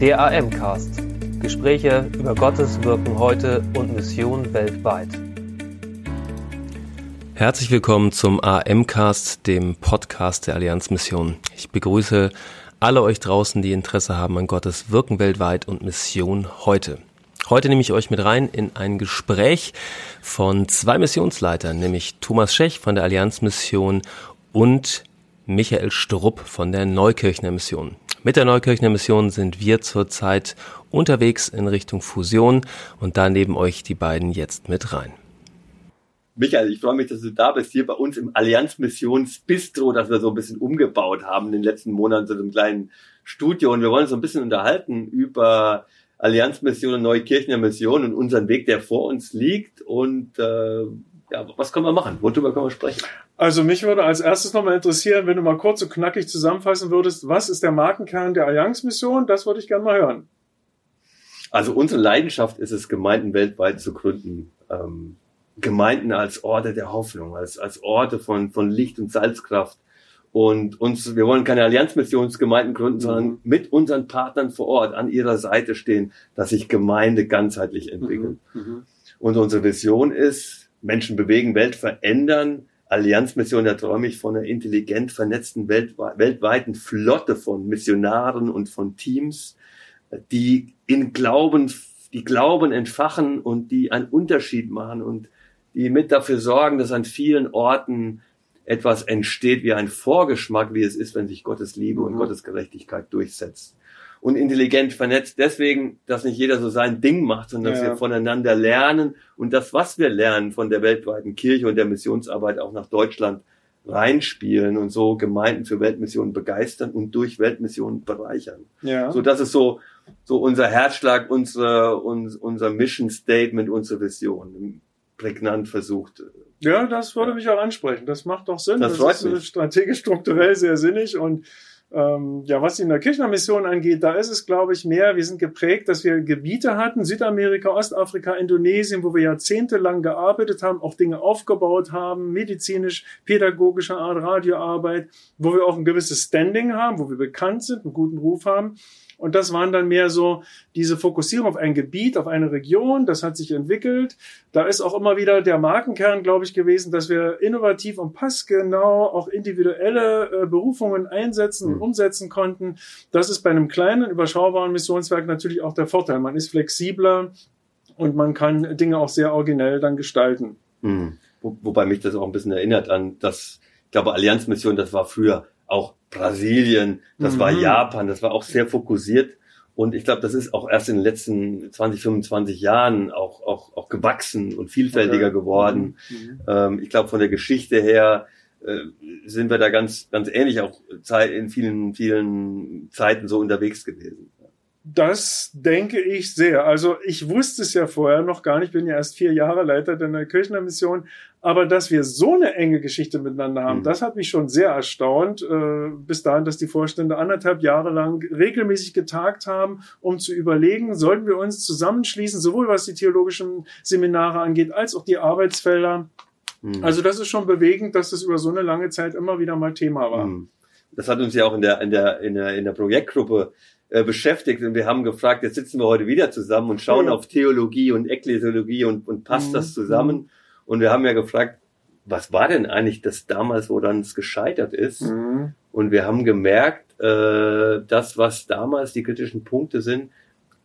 Der AM-Cast. Gespräche über Gottes Wirken heute und Mission weltweit. Herzlich willkommen zum AM-Cast, dem Podcast der Allianz Mission. Ich begrüße alle euch draußen, die Interesse haben an Gottes Wirken weltweit und Mission heute. Heute nehme ich euch mit rein in ein Gespräch von zwei Missionsleitern, nämlich Thomas Schech von der Allianz Mission und Michael Strupp von der Neukirchner Mission. Mit der Neukirchner Mission sind wir zurzeit unterwegs in Richtung Fusion und da nehmen euch die beiden jetzt mit rein. Michael, ich freue mich, dass du da bist, hier bei uns im Allianz Missions Bistro, das wir so ein bisschen umgebaut haben in den letzten Monaten zu einem kleinen Studio und wir wollen uns so ein bisschen unterhalten über Allianz Mission und Neukirchner Mission und unseren Weg, der vor uns liegt und äh, ja, was können wir machen? Worüber können wir sprechen? Also mich würde als erstes nochmal interessieren, wenn du mal kurz und knackig zusammenfassen würdest, was ist der Markenkern der Allianz-Mission? Das würde ich gerne mal hören. Also unsere Leidenschaft ist es, Gemeinden weltweit zu gründen. Ähm, Gemeinden als Orte der Hoffnung, als, als Orte von, von Licht und Salzkraft. Und uns, wir wollen keine Allianzmissionsgemeinden gründen, sondern mhm. mit unseren Partnern vor Ort an ihrer Seite stehen, dass sich Gemeinde ganzheitlich entwickelt. Mhm. Mhm. Und unsere Vision ist, Menschen bewegen, Welt verändern. Allianzmission, da träume ich von einer intelligent vernetzten weltweiten Flotte von Missionaren und von Teams, die in Glauben, die Glauben entfachen und die einen Unterschied machen und die mit dafür sorgen, dass an vielen Orten etwas entsteht wie ein Vorgeschmack, wie es ist, wenn sich Gottes Liebe und mhm. Gottes Gerechtigkeit durchsetzt und intelligent vernetzt. Deswegen, dass nicht jeder so sein Ding macht, sondern dass ja. wir voneinander lernen und das, was wir lernen von der weltweiten Kirche und der Missionsarbeit auch nach Deutschland reinspielen und so Gemeinden für Weltmissionen begeistern und durch Weltmissionen bereichern. Ja. So, das ist so, so unser Herzschlag, unser, unser, unser Mission Statement, unsere Vision. Prägnant versucht. Ja, das würde mich auch ansprechen. Das macht doch Sinn. Das, das ist mich. strategisch strukturell sehr sinnig und ähm, ja, was die in der Kirchnermission angeht, da ist es, glaube ich, mehr, wir sind geprägt, dass wir Gebiete hatten, Südamerika, Ostafrika, Indonesien, wo wir jahrzehntelang gearbeitet haben, auch Dinge aufgebaut haben, medizinisch, pädagogischer Art, Radioarbeit, wo wir auch ein gewisses Standing haben, wo wir bekannt sind, einen guten Ruf haben. Und das waren dann mehr so diese Fokussierung auf ein Gebiet, auf eine Region. Das hat sich entwickelt. Da ist auch immer wieder der Markenkern, glaube ich, gewesen, dass wir innovativ und passgenau auch individuelle äh, Berufungen einsetzen und mhm. umsetzen konnten. Das ist bei einem kleinen, überschaubaren Missionswerk natürlich auch der Vorteil. Man ist flexibler und man kann Dinge auch sehr originell dann gestalten. Mhm. Wo, wobei mich das auch ein bisschen erinnert an das, ich glaube, Allianzmission, das war früher auch Brasilien, das mhm. war Japan, das war auch sehr fokussiert. Und ich glaube, das ist auch erst in den letzten 20, 25 Jahren auch, auch, auch gewachsen und vielfältiger okay. geworden. Mhm. Ähm, ich glaube, von der Geschichte her äh, sind wir da ganz, ganz ähnlich auch in vielen, vielen Zeiten so unterwegs gewesen. Das denke ich sehr. Also ich wusste es ja vorher noch gar nicht, bin ja erst vier Jahre Leiter der Kirchner Mission, aber dass wir so eine enge Geschichte miteinander haben, mhm. das hat mich schon sehr erstaunt. Äh, bis dahin, dass die Vorstände anderthalb Jahre lang regelmäßig getagt haben, um zu überlegen, sollten wir uns zusammenschließen, sowohl was die theologischen Seminare angeht, als auch die Arbeitsfelder. Mhm. Also das ist schon bewegend, dass das über so eine lange Zeit immer wieder mal Thema war. Mhm. Das hat uns ja auch in der, in der, in der, in der Projektgruppe äh, beschäftigt und wir haben gefragt, jetzt sitzen wir heute wieder zusammen und schauen ja. auf Theologie und Ekklesiologie und, und passt mhm. das zusammen? Und wir haben ja gefragt, was war denn eigentlich das damals, wo dann es gescheitert ist? Mhm. Und wir haben gemerkt, äh, das, was damals die kritischen Punkte sind,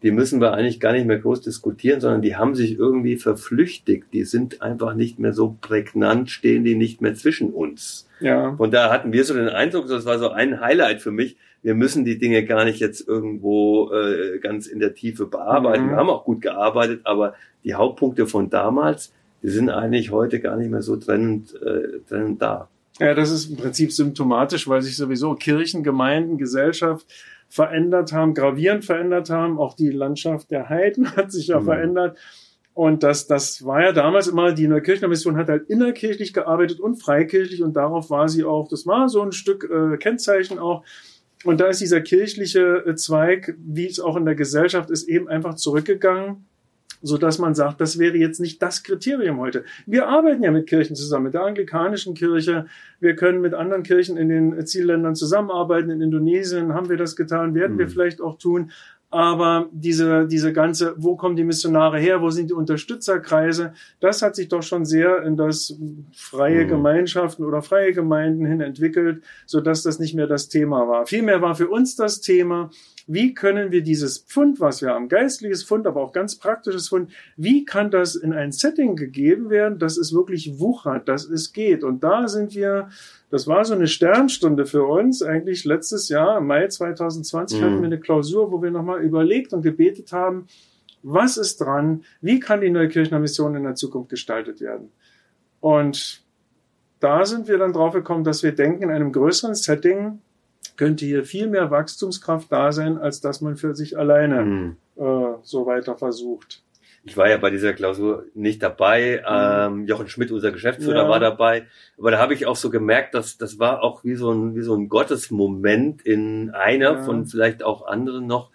die müssen wir eigentlich gar nicht mehr groß diskutieren, sondern die haben sich irgendwie verflüchtigt. Die sind einfach nicht mehr so prägnant, stehen die nicht mehr zwischen uns. Ja. Und da hatten wir so den Eindruck, das war so ein Highlight für mich. Wir müssen die Dinge gar nicht jetzt irgendwo äh, ganz in der Tiefe bearbeiten. Mhm. Wir haben auch gut gearbeitet, aber die Hauptpunkte von damals, die sind eigentlich heute gar nicht mehr so trennend, äh, trennend da. Ja, das ist im Prinzip symptomatisch, weil sich sowieso Kirchen, Gemeinden, Gesellschaft verändert haben, gravierend verändert haben. Auch die Landschaft der Heiden hat sich ja mhm. verändert. Und das, das war ja damals immer, die Neukirchner Mission hat halt innerkirchlich gearbeitet und freikirchlich und darauf war sie auch, das war so ein Stück äh, Kennzeichen auch. Und da ist dieser kirchliche äh, Zweig, wie es auch in der Gesellschaft ist, eben einfach zurückgegangen so dass man sagt, das wäre jetzt nicht das Kriterium heute. Wir arbeiten ja mit Kirchen zusammen, mit der anglikanischen Kirche. Wir können mit anderen Kirchen in den Zielländern zusammenarbeiten. In Indonesien haben wir das getan, werden mhm. wir vielleicht auch tun. Aber diese, diese ganze, wo kommen die Missionare her, wo sind die Unterstützerkreise, das hat sich doch schon sehr in das freie mhm. Gemeinschaften oder freie Gemeinden hin entwickelt, so dass das nicht mehr das Thema war. Vielmehr war für uns das Thema, wie können wir dieses Pfund, was wir haben, geistliches Pfund, aber auch ganz praktisches Pfund, wie kann das in ein Setting gegeben werden, dass es wirklich wuchert, dass es geht? Und da sind wir, das war so eine Sternstunde für uns, eigentlich letztes Jahr, im Mai 2020 mhm. hatten wir eine Klausur, wo wir nochmal überlegt und gebetet haben, was ist dran, wie kann die Neukirchner Mission in der Zukunft gestaltet werden? Und da sind wir dann drauf gekommen, dass wir denken, in einem größeren Setting könnte hier viel mehr Wachstumskraft da sein, als dass man für sich alleine mhm. äh, so weiter versucht. Ich war ja bei dieser Klausur nicht dabei. Mhm. Ähm, Jochen Schmidt, unser Geschäftsführer, ja. war dabei. Aber da habe ich auch so gemerkt, dass das war auch wie so ein, wie so ein Gottesmoment in einer ja. von vielleicht auch anderen noch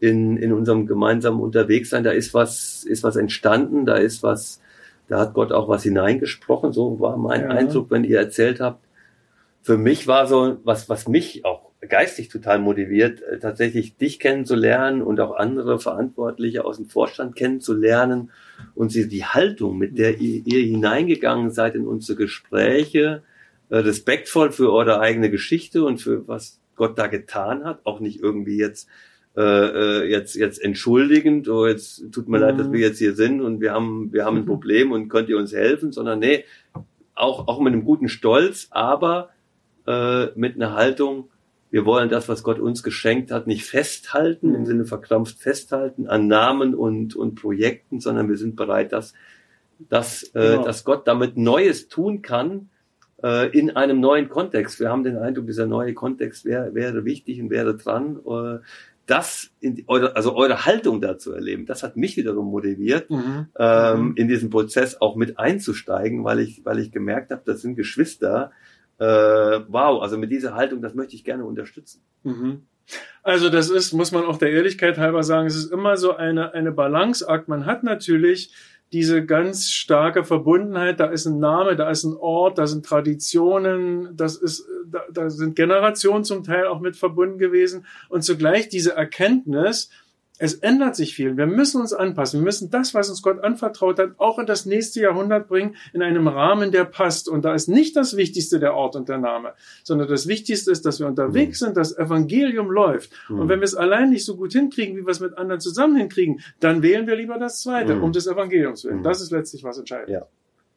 in, in unserem gemeinsamen Unterwegssein. Da ist was, ist was entstanden, da ist was, da hat Gott auch was hineingesprochen. So war mein ja. Eindruck, wenn ihr erzählt habt für mich war so, was, was mich auch geistig total motiviert, äh, tatsächlich dich kennenzulernen und auch andere Verantwortliche aus dem Vorstand kennenzulernen und sie die Haltung, mit der ihr, ihr hineingegangen seid in unsere Gespräche, äh, respektvoll für eure eigene Geschichte und für was Gott da getan hat, auch nicht irgendwie jetzt äh, äh jetzt jetzt entschuldigend, oh jetzt tut mir mhm. leid, dass wir jetzt hier sind und wir haben wir haben ein mhm. Problem und könnt ihr uns helfen, sondern nee, auch auch mit einem guten Stolz, aber äh, mit einer Haltung, wir wollen das, was Gott uns geschenkt hat, nicht festhalten, im Sinne verkrampft festhalten an Namen und, und Projekten, sondern wir sind bereit, dass, dass, äh, genau. dass Gott damit Neues tun kann äh, in einem neuen Kontext. Wir haben den Eindruck, dieser neue Kontext wäre, wäre wichtig und wäre dran. Äh, das, in, eure, also eure Haltung dazu erleben, das hat mich wiederum motiviert, mhm. Ähm, mhm. in diesen Prozess auch mit einzusteigen, weil ich, weil ich gemerkt habe, das sind Geschwister, äh, wow, also mit dieser Haltung, das möchte ich gerne unterstützen. Mhm. Also das ist, muss man auch der Ehrlichkeit halber sagen, es ist immer so eine, eine Balanceakt. Man hat natürlich diese ganz starke Verbundenheit, da ist ein Name, da ist ein Ort, da sind Traditionen, das ist, da, da sind Generationen zum Teil auch mit verbunden gewesen und zugleich diese Erkenntnis, es ändert sich viel. Wir müssen uns anpassen. Wir müssen das, was uns Gott anvertraut hat, auch in das nächste Jahrhundert bringen, in einem Rahmen, der passt. Und da ist nicht das Wichtigste der Ort und der Name, sondern das Wichtigste ist, dass wir unterwegs mhm. sind, das Evangelium läuft. Mhm. Und wenn wir es allein nicht so gut hinkriegen, wie wir es mit anderen zusammen hinkriegen, dann wählen wir lieber das Zweite, mhm. um des Evangeliums willen. Mhm. Das ist letztlich was entscheidend. Ja.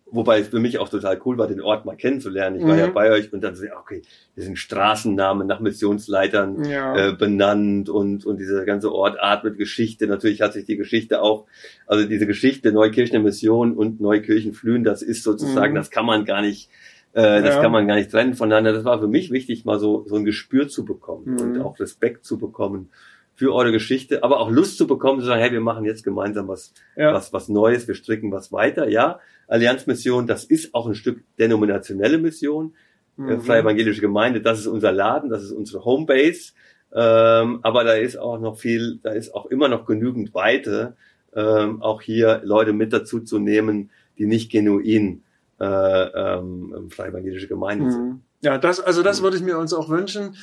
Wobei es für mich auch total cool war, den Ort mal kennenzulernen. Ich war mhm. ja bei euch und dann so, okay, hier sind Straßennamen nach Missionsleitern ja. äh, benannt und, und dieser ganze Ort atmet Geschichte. Natürlich hat sich die Geschichte auch, also diese Geschichte Neukirchener Mission und Neukirchenflühen, das ist sozusagen, mhm. das kann man gar nicht, äh, das ja. kann man gar nicht trennen voneinander. Das war für mich wichtig, mal so, so ein Gespür zu bekommen mhm. und auch Respekt zu bekommen für eure Geschichte, aber auch Lust zu bekommen, zu sagen, hey, wir machen jetzt gemeinsam was, ja. was, was Neues, wir stricken was weiter. Ja, Allianzmission, das ist auch ein Stück denominationelle Mission. Äh, mhm. Freie Evangelische Gemeinde, das ist unser Laden, das ist unsere Homebase. Ähm, aber da ist auch noch viel, da ist auch immer noch genügend Weite, ähm, auch hier Leute mit dazu zu nehmen, die nicht genuin äh, ähm, freie evangelische Gemeinde mhm. sind. Ja, das, also das mhm. würde ich mir uns auch wünschen.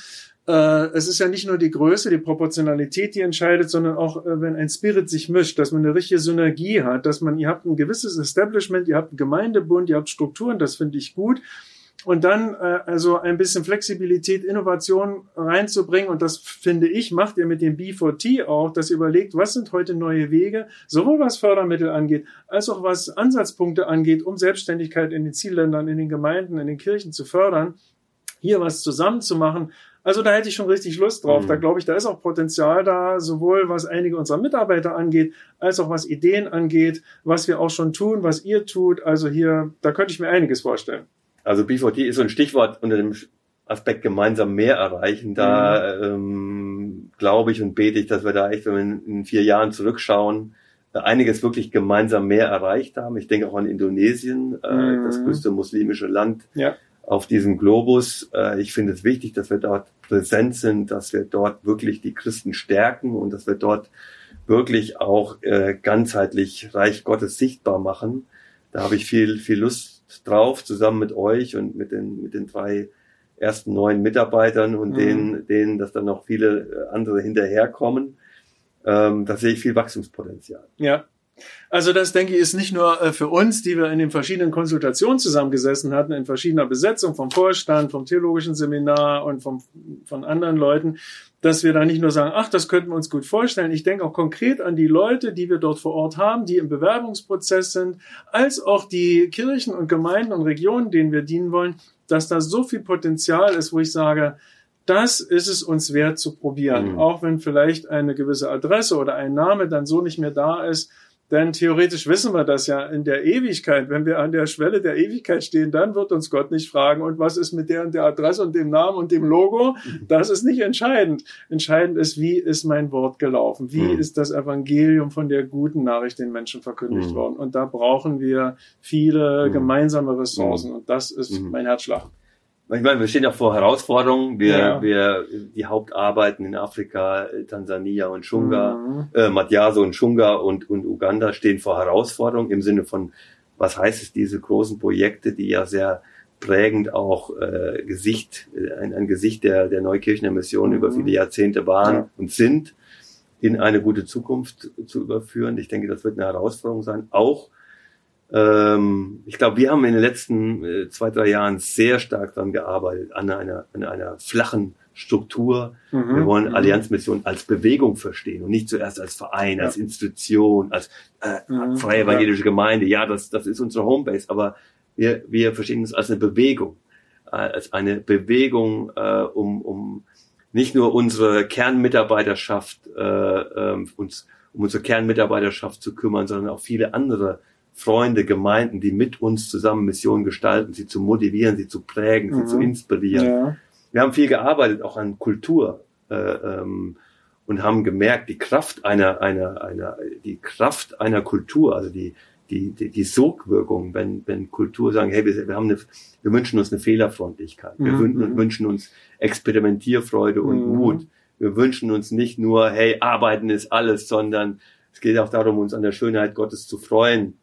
Äh, es ist ja nicht nur die Größe, die Proportionalität, die entscheidet, sondern auch, äh, wenn ein Spirit sich mischt, dass man eine richtige Synergie hat, dass man, ihr habt ein gewisses Establishment, ihr habt einen Gemeindebund, ihr habt Strukturen, das finde ich gut. Und dann äh, also ein bisschen Flexibilität, Innovation reinzubringen. Und das finde ich, macht ihr mit dem B4T auch, dass ihr überlegt, was sind heute neue Wege, sowohl was Fördermittel angeht, als auch was Ansatzpunkte angeht, um Selbstständigkeit in den Zielländern, in den Gemeinden, in den Kirchen zu fördern, hier was zusammenzumachen, also da hätte ich schon richtig Lust drauf. Mhm. Da glaube ich, da ist auch Potenzial da, sowohl was einige unserer Mitarbeiter angeht, als auch was Ideen angeht, was wir auch schon tun, was ihr tut. Also hier, da könnte ich mir einiges vorstellen. Also B4T ist so ein Stichwort unter dem Aspekt gemeinsam mehr erreichen. Da mhm. ähm, glaube ich und bete ich, dass wir da echt, wenn wir in vier Jahren zurückschauen, einiges wirklich gemeinsam mehr erreicht haben. Ich denke auch an Indonesien, äh, mhm. das größte muslimische Land. Ja auf diesem Globus. Äh, ich finde es wichtig, dass wir dort präsent sind, dass wir dort wirklich die Christen stärken und dass wir dort wirklich auch äh, ganzheitlich Reich Gottes sichtbar machen. Da habe ich viel, viel Lust drauf, zusammen mit euch und mit den, mit den drei ersten neuen Mitarbeitern und mhm. denen, denen, dass dann noch viele äh, andere hinterherkommen. ähm, da sehe ich viel Wachstumspotenzial. Ja, also das, denke ich, ist nicht nur äh, für uns, die wir in den verschiedenen Konsultationen zusammengesessen hatten, in verschiedener Besetzung vom Vorstand, vom theologischen Seminar und vom, von anderen Leuten, dass wir da nicht nur sagen, ach, das könnten wir uns gut vorstellen. Ich denke auch konkret an die Leute, die wir dort vor Ort haben, die im Bewerbungsprozess sind, als auch die Kirchen und Gemeinden und Regionen, denen wir dienen wollen, dass da so viel Potenzial ist, wo ich sage, das ist es uns wert zu probieren. Mhm. Auch wenn vielleicht eine gewisse Adresse oder ein Name dann so nicht mehr da ist, denn theoretisch wissen wir das ja in der Ewigkeit. Wenn wir an der Schwelle der Ewigkeit stehen, dann wird uns Gott nicht fragen, und was ist mit der und der Adresse und dem Namen und dem Logo? Das ist nicht entscheidend. Entscheidend ist, wie ist mein Wort gelaufen? Wie mhm. ist das Evangelium von der guten Nachricht den Menschen verkündigt mhm. worden? Und da brauchen wir viele mhm. gemeinsame Ressourcen. Mhm. Und das ist mhm. mein Herzschlag ich meine, wir stehen ja vor Herausforderungen. Wir, ja. wir, die Hauptarbeiten in Afrika, Tansania und Shunga, mhm. äh, Matiaso und Shunga und, und Uganda stehen vor Herausforderungen im Sinne von, was heißt es, diese großen Projekte, die ja sehr prägend auch äh, Gesicht, äh, ein, ein Gesicht der, der Neukirchener Mission mhm. über viele Jahrzehnte waren ja. und sind, in eine gute Zukunft zu überführen. Ich denke, das wird eine Herausforderung sein, auch ähm, ich glaube, wir haben in den letzten äh, zwei, drei Jahren sehr stark daran gearbeitet, an einer, an einer flachen Struktur. Mhm. Wir wollen mhm. Allianzmission als Bewegung verstehen und nicht zuerst als Verein, ja. als Institution, als äh, mhm. freie evangelische Gemeinde. Ja, das, das ist unsere Homebase, aber wir, wir verstehen es als eine Bewegung, äh, als eine Bewegung, äh, um, um nicht nur unsere Kernmitarbeiterschaft, äh, äh, uns um unsere Kernmitarbeiterschaft zu kümmern, sondern auch viele andere Freunde, Gemeinden, die mit uns zusammen Missionen gestalten, sie zu motivieren, sie zu prägen, mhm. sie zu mhm. inspirieren. Ja. Wir haben viel gearbeitet, auch an Kultur. Äh, ähm, und haben gemerkt, die Kraft einer, einer, einer, die Kraft einer Kultur, also die, die, die, die Sogwirkung, wenn, wenn Kultur sagen, hey, wir, wir haben eine, wir wünschen uns eine Fehlerfreundlichkeit, wir mhm. wünschen uns Experimentierfreude und mhm. Mut. Wir wünschen uns nicht nur, hey, arbeiten ist alles, sondern es geht auch darum, uns an der Schönheit Gottes zu freuen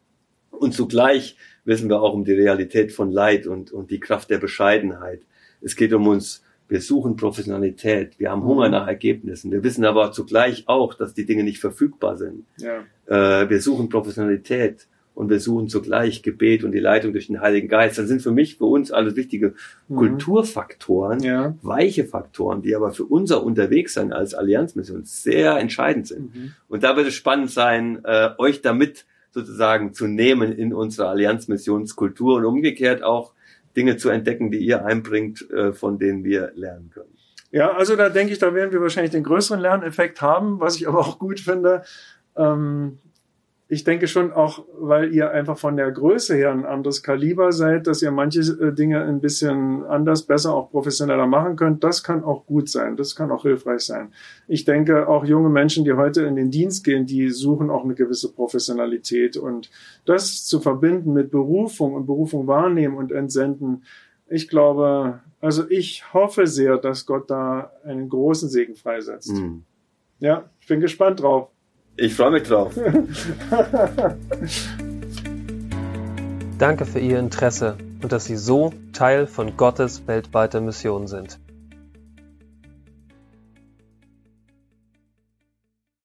und zugleich wissen wir auch um die Realität von Leid und, und die Kraft der Bescheidenheit. Es geht um uns, wir suchen Professionalität, wir haben Hunger mhm. nach Ergebnissen. Wir wissen aber zugleich auch, dass die Dinge nicht verfügbar sind. Ja. Äh, wir suchen Professionalität und wir suchen zugleich Gebet und die Leitung durch den Heiligen Geist. Das sind für mich, für uns alles wichtige mhm. Kulturfaktoren, ja. weiche Faktoren, die aber für unser Unterwegssein als Allianzmission sehr entscheidend sind. Mhm. Und da wird es spannend sein, äh, euch damit sozusagen zu nehmen in unsere Allianzmissionskultur und umgekehrt auch Dinge zu entdecken, die ihr einbringt, äh, von denen wir lernen können. Ja, also da denke ich, da werden wir wahrscheinlich den größeren Lerneffekt haben, was ich aber auch gut finde. Ich denke schon auch, weil ihr einfach von der Größe her ein anderes Kaliber seid, dass ihr manche äh, Dinge ein bisschen anders, besser, auch professioneller machen könnt. Das kann auch gut sein. Das kann auch hilfreich sein. Ich denke, auch junge Menschen, die heute in den Dienst gehen, die suchen auch eine gewisse Professionalität und das zu verbinden mit Berufung und Berufung wahrnehmen und entsenden. Ich glaube, also ich hoffe sehr, dass Gott da einen großen Segen freisetzt. Mhm. Ja, ich bin gespannt drauf. Ich freue mich drauf. Danke für Ihr Interesse und dass Sie so Teil von Gottes weltweiter Mission sind.